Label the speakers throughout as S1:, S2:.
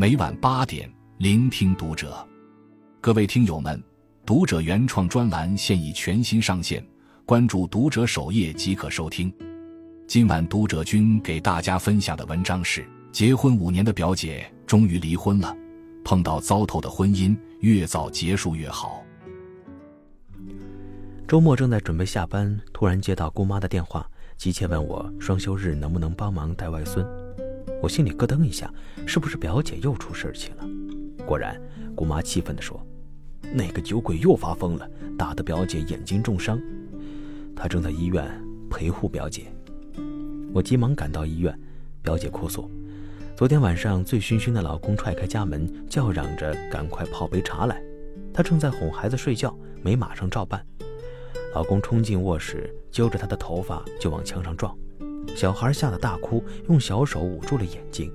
S1: 每晚八点，聆听读者。各位听友们，读者原创专栏现已全新上线，关注读者首页即可收听。今晚读者君给大家分享的文章是：结婚五年的表姐终于离婚了，碰到糟透的婚姻，越早结束越好。
S2: 周末正在准备下班，突然接到姑妈的电话，急切问我双休日能不能帮忙带外孙。我心里咯噔一下，是不是表姐又出事情了？果然，姑妈气愤地说：“那个酒鬼又发疯了，打得表姐眼睛重伤，她正在医院陪护表姐。”我急忙赶到医院，表姐哭诉：“昨天晚上醉醺醺的老公踹开家门，叫嚷着赶快泡杯茶来，她正在哄孩子睡觉，没马上照办。”老公冲进卧室，揪着她的头发就往墙上撞，小孩吓得大哭，用小手捂住了眼睛。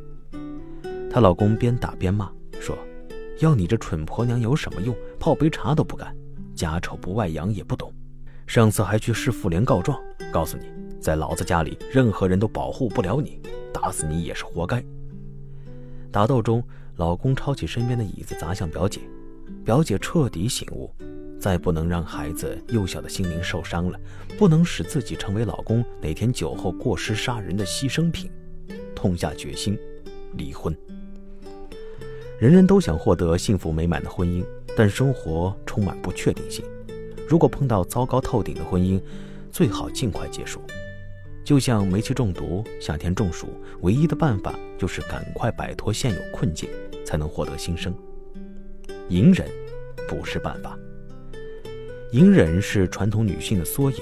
S2: 她老公边打边骂，说：“要你这蠢婆娘有什么用？泡杯茶都不干，家丑不外扬也不懂。上次还去市妇联告状，告诉你，在老子家里任何人都保护不了你，打死你也是活该。”打斗中，老公抄起身边的椅子砸向表姐，表姐彻底醒悟。再不能让孩子幼小的心灵受伤了，不能使自己成为老公哪天酒后过失杀人的牺牲品，痛下决心，离婚。人人都想获得幸福美满的婚姻，但生活充满不确定性。如果碰到糟糕透顶的婚姻，最好尽快结束。就像煤气中毒、夏天中暑，唯一的办法就是赶快摆脱现有困境，才能获得新生。隐忍不是办法。隐忍是传统女性的缩影，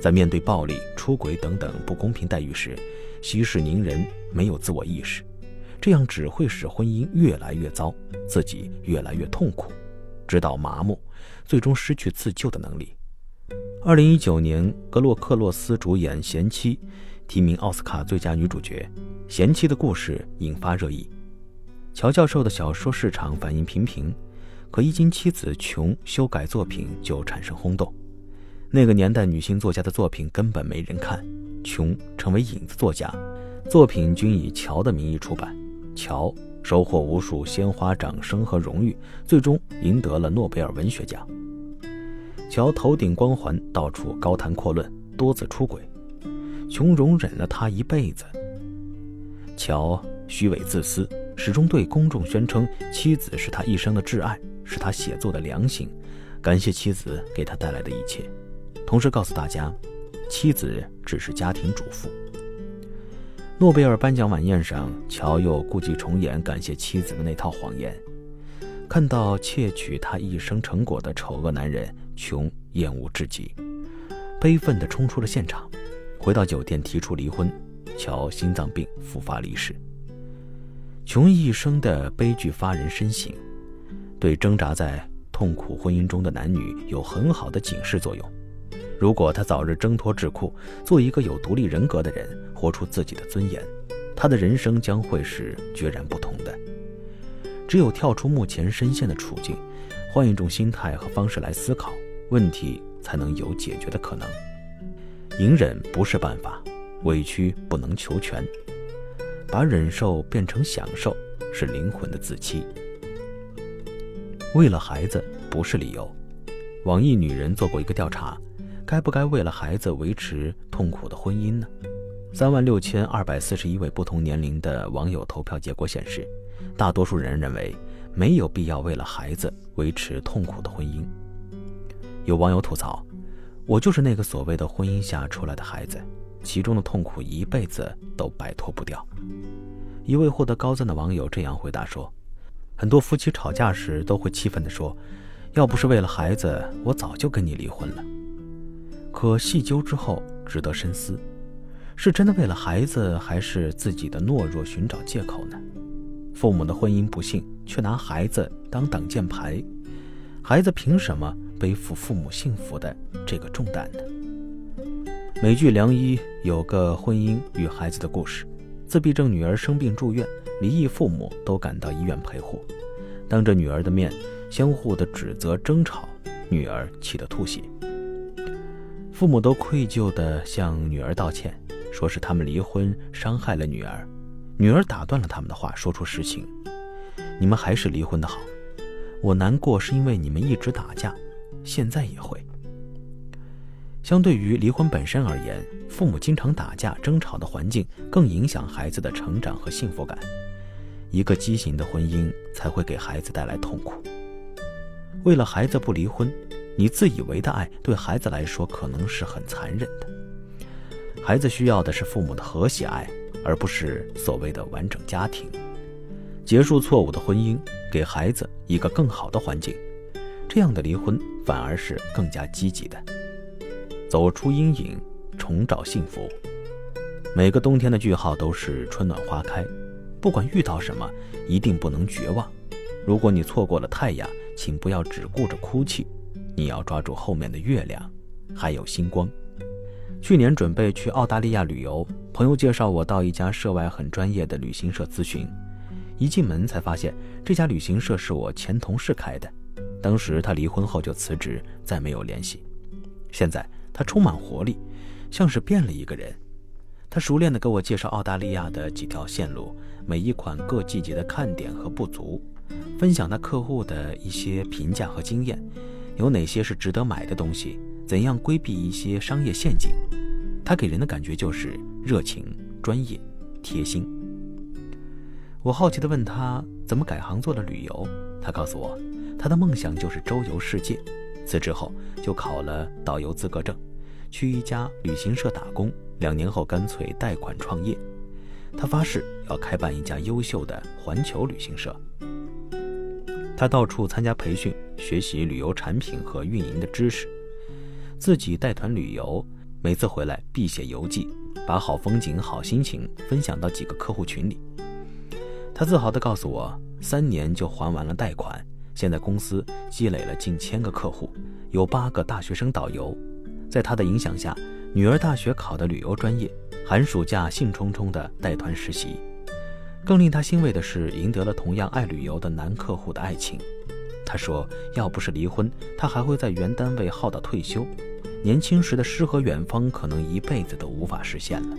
S2: 在面对暴力、出轨等等不公平待遇时，息事宁人，没有自我意识，这样只会使婚姻越来越糟，自己越来越痛苦，直到麻木，最终失去自救的能力。二零一九年，格洛克洛斯主演《贤妻》，提名奥斯卡最佳女主角，《贤妻》的故事引发热议。乔教授的小说市场反应平平。可一经妻子琼修改作品，就产生轰动。那个年代，女性作家的作品根本没人看。琼成为影子作家，作品均以乔的名义出版。乔收获无数鲜花、掌声和荣誉，最终赢得了诺贝尔文学奖。乔头顶光环，到处高谈阔论，多次出轨，琼容忍了他一辈子。乔虚伪自私，始终对公众宣称妻子是他一生的挚爱。是他写作的良心，感谢妻子给他带来的一切，同时告诉大家，妻子只是家庭主妇。诺贝尔颁奖晚宴上，乔又故伎重演感谢妻子的那套谎言。看到窃取他一生成果的丑恶男人，琼厌恶至极，悲愤地冲出了现场，回到酒店提出离婚。乔心脏病复发离世。琼一生的悲剧发人深省。对挣扎在痛苦婚姻中的男女有很好的警示作用。如果他早日挣脱桎梏，做一个有独立人格的人，活出自己的尊严，他的人生将会是决然不同的。只有跳出目前深陷的处境，换一种心态和方式来思考问题，才能有解决的可能。隐忍不是办法，委屈不能求全，把忍受变成享受，是灵魂的自欺。为了孩子不是理由。网易女人做过一个调查，该不该为了孩子维持痛苦的婚姻呢？三万六千二百四十一位不同年龄的网友投票结果显示，大多数人认为没有必要为了孩子维持痛苦的婚姻。有网友吐槽：“我就是那个所谓的婚姻下出来的孩子，其中的痛苦一辈子都摆脱不掉。”一位获得高赞的网友这样回答说。很多夫妻吵架时都会气愤地说：“要不是为了孩子，我早就跟你离婚了。”可细究之后，值得深思：是真的为了孩子，还是自己的懦弱寻找借口呢？父母的婚姻不幸，却拿孩子当挡箭牌，孩子凭什么背负父母幸福的这个重担呢？美剧《良医》有个婚姻与孩子的故事。自闭症女儿生病住院，离异父母都赶到医院陪护，当着女儿的面相互的指责争吵，女儿气得吐血。父母都愧疚地向女儿道歉，说是他们离婚伤害了女儿。女儿打断了他们的话，说出实情：你们还是离婚的好。我难过是因为你们一直打架，现在也会。相对于离婚本身而言，父母经常打架争吵的环境更影响孩子的成长和幸福感。一个畸形的婚姻才会给孩子带来痛苦。为了孩子不离婚，你自以为的爱对孩子来说可能是很残忍的。孩子需要的是父母的和谐爱，而不是所谓的完整家庭。结束错误的婚姻，给孩子一个更好的环境，这样的离婚反而是更加积极的。走出阴影，重找幸福。每个冬天的句号都是春暖花开。不管遇到什么，一定不能绝望。如果你错过了太阳，请不要只顾着哭泣，你要抓住后面的月亮，还有星光。去年准备去澳大利亚旅游，朋友介绍我到一家涉外很专业的旅行社咨询。一进门才发现，这家旅行社是我前同事开的。当时他离婚后就辞职，再没有联系。现在。他充满活力，像是变了一个人。他熟练地给我介绍澳大利亚的几条线路，每一款各季节的看点和不足，分享他客户的一些评价和经验，有哪些是值得买的东西，怎样规避一些商业陷阱。他给人的感觉就是热情、专业、贴心。我好奇地问他怎么改行做了旅游，他告诉我，他的梦想就是周游世界。辞职后就考了导游资格证，去一家旅行社打工。两年后干脆贷款创业。他发誓要开办一家优秀的环球旅行社。他到处参加培训，学习旅游产品和运营的知识，自己带团旅游。每次回来必写游记，把好风景、好心情分享到几个客户群里。他自豪地告诉我，三年就还完了贷款。现在公司积累了近千个客户，有八个大学生导游，在他的影响下，女儿大学考的旅游专业，寒暑假兴冲冲的带团实习。更令他欣慰的是，赢得了同样爱旅游的男客户的爱情。他说，要不是离婚，他还会在原单位耗到退休。年轻时的诗和远方，可能一辈子都无法实现了。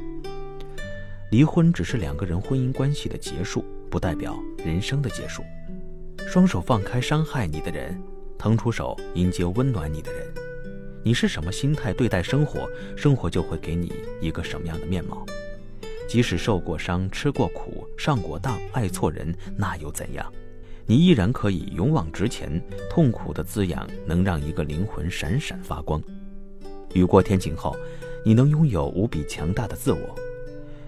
S2: 离婚只是两个人婚姻关系的结束，不代表人生的结束。双手放开伤害你的人，腾出手迎接温暖你的人。你是什么心态对待生活，生活就会给你一个什么样的面貌。即使受过伤、吃过苦、上过当、爱错人，那又怎样？你依然可以勇往直前。痛苦的滋养能让一个灵魂闪闪发光。雨过天晴后，你能拥有无比强大的自我，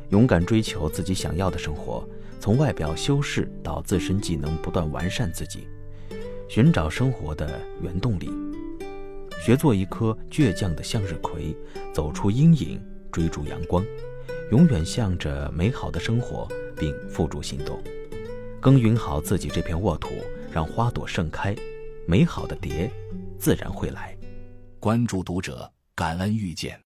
S2: 勇敢追求自己想要的生活。从外表修饰到自身技能不断完善自己，寻找生活的原动力，学做一颗倔强的向日葵，走出阴影，追逐阳光，永远向着美好的生活并付诸行动，耕耘好自己这片沃土，让花朵盛开，美好的蝶自然会来。
S1: 关注读者，感恩遇见。